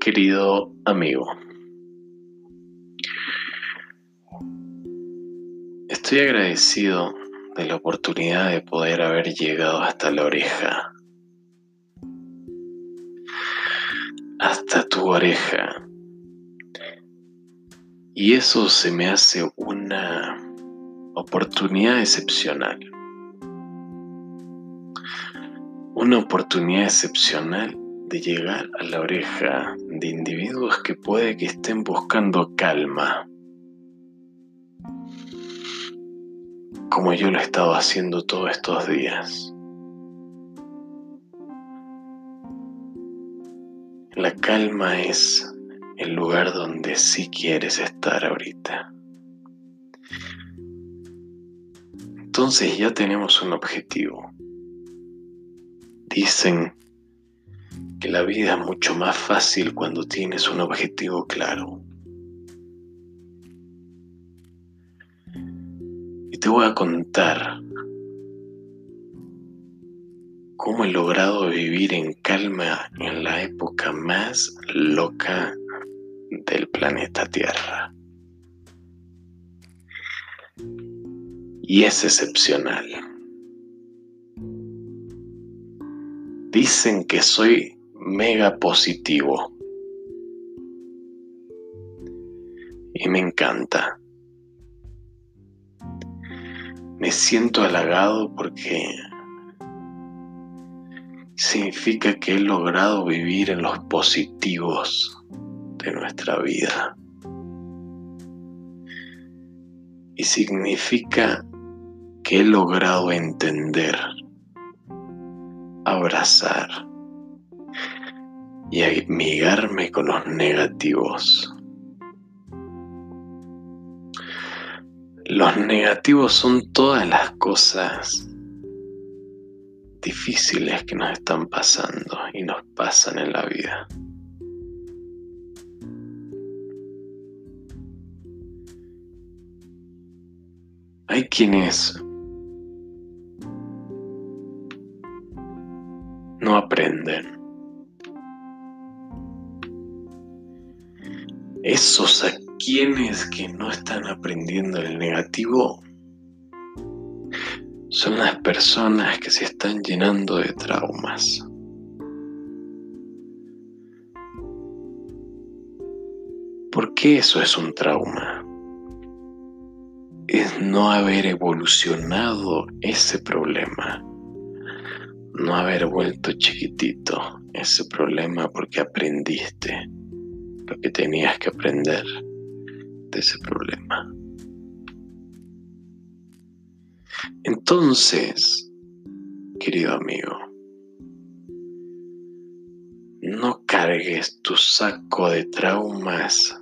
querido amigo. Estoy agradecido de la oportunidad de poder haber llegado hasta la oreja. Hasta tu oreja. Y eso se me hace una oportunidad excepcional. Una oportunidad excepcional de llegar a la oreja de individuos que puede que estén buscando calma, como yo lo he estado haciendo todos estos días. La calma es el lugar donde sí quieres estar ahorita. Entonces ya tenemos un objetivo. Dicen que la vida es mucho más fácil cuando tienes un objetivo claro. Y te voy a contar cómo he logrado vivir en calma en la época más loca del planeta Tierra. Y es excepcional. Dicen que soy mega positivo. Y me encanta. Me siento halagado porque significa que he logrado vivir en los positivos de nuestra vida. Y significa que he logrado entender, abrazar, y amigarme con los negativos. Los negativos son todas las cosas difíciles que nos están pasando y nos pasan en la vida. Hay quienes esos a quienes que no están aprendiendo el negativo son las personas que se están llenando de traumas. ¿Por qué eso es un trauma? Es no haber evolucionado ese problema, no haber vuelto chiquitito ese problema porque aprendiste lo que tenías que aprender de ese problema. Entonces, querido amigo, no cargues tu saco de traumas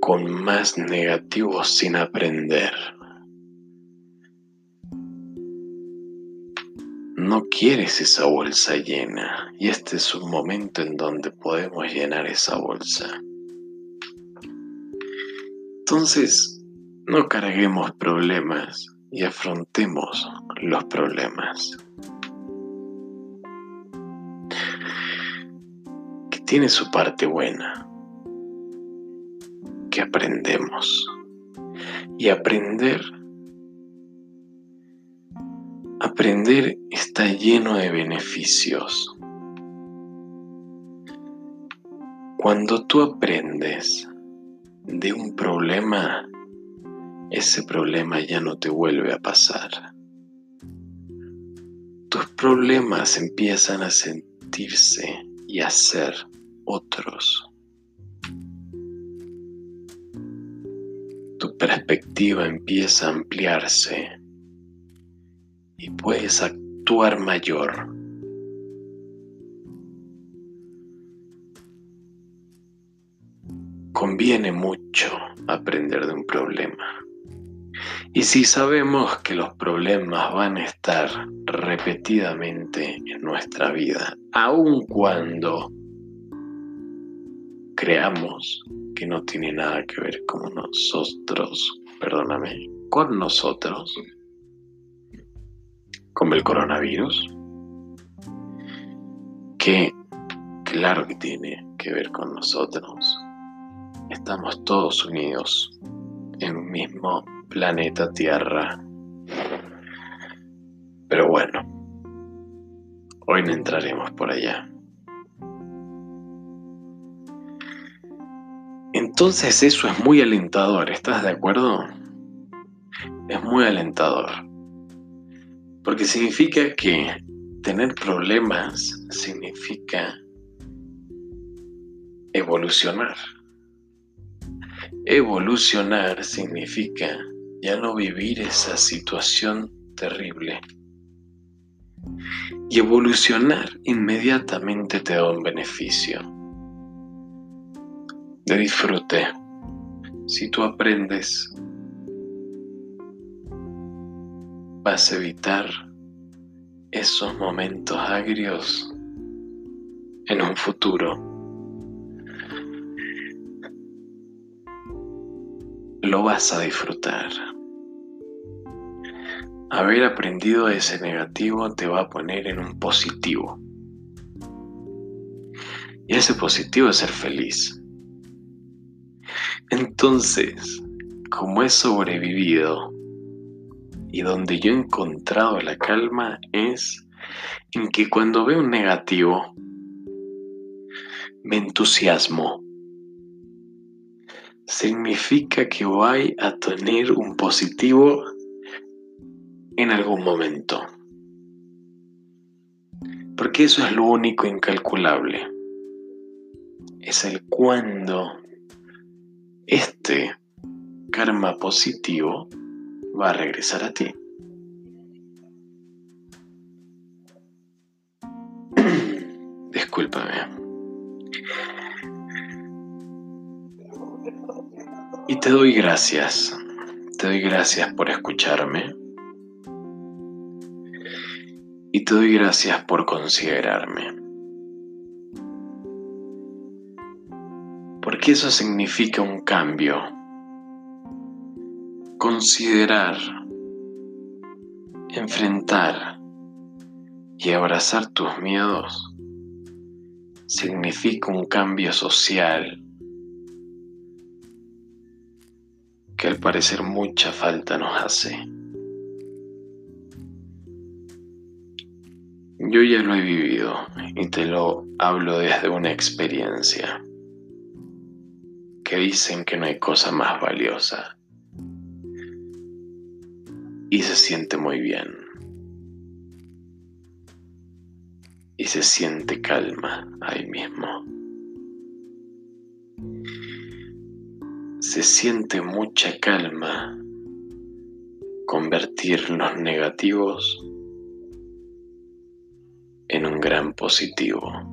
con más negativos sin aprender. No quieres esa bolsa llena y este es un momento en donde podemos llenar esa bolsa. Entonces, no carguemos problemas y afrontemos los problemas. Que tiene su parte buena, que aprendemos. Y aprender Aprender está lleno de beneficios. Cuando tú aprendes de un problema, ese problema ya no te vuelve a pasar. Tus problemas empiezan a sentirse y a ser otros. Tu perspectiva empieza a ampliarse y puedes actuar mayor. Conviene mucho aprender de un problema. Y si sabemos que los problemas van a estar repetidamente en nuestra vida, aun cuando creamos que no tiene nada que ver con nosotros, perdóname, con nosotros, como el coronavirus, que claro que tiene que ver con nosotros. Estamos todos unidos en un mismo planeta Tierra. Pero bueno, hoy no entraremos por allá. Entonces eso es muy alentador, ¿estás de acuerdo? Es muy alentador. Porque significa que tener problemas significa evolucionar. Evolucionar significa ya no vivir esa situación terrible. Y evolucionar inmediatamente te da un beneficio de disfrute. Si tú aprendes, vas a evitar esos momentos agrios en un futuro. Lo vas a disfrutar. Haber aprendido ese negativo te va a poner en un positivo. Y ese positivo es ser feliz. Entonces, como he sobrevivido y donde yo he encontrado la calma es en que cuando veo un negativo, me entusiasmo. Significa que voy a tener un positivo en algún momento. Porque eso es lo único incalculable. Es el cuándo este karma positivo va a regresar a ti. Discúlpame. Y te doy gracias. Te doy gracias por escucharme. Y te doy gracias por considerarme. Porque eso significa un cambio considerar, enfrentar y abrazar tus miedos significa un cambio social que al parecer mucha falta nos hace. Yo ya lo he vivido y te lo hablo desde una experiencia que dicen que no hay cosa más valiosa y se siente muy bien. Y se siente calma ahí mismo. Se siente mucha calma convertir los negativos en un gran positivo.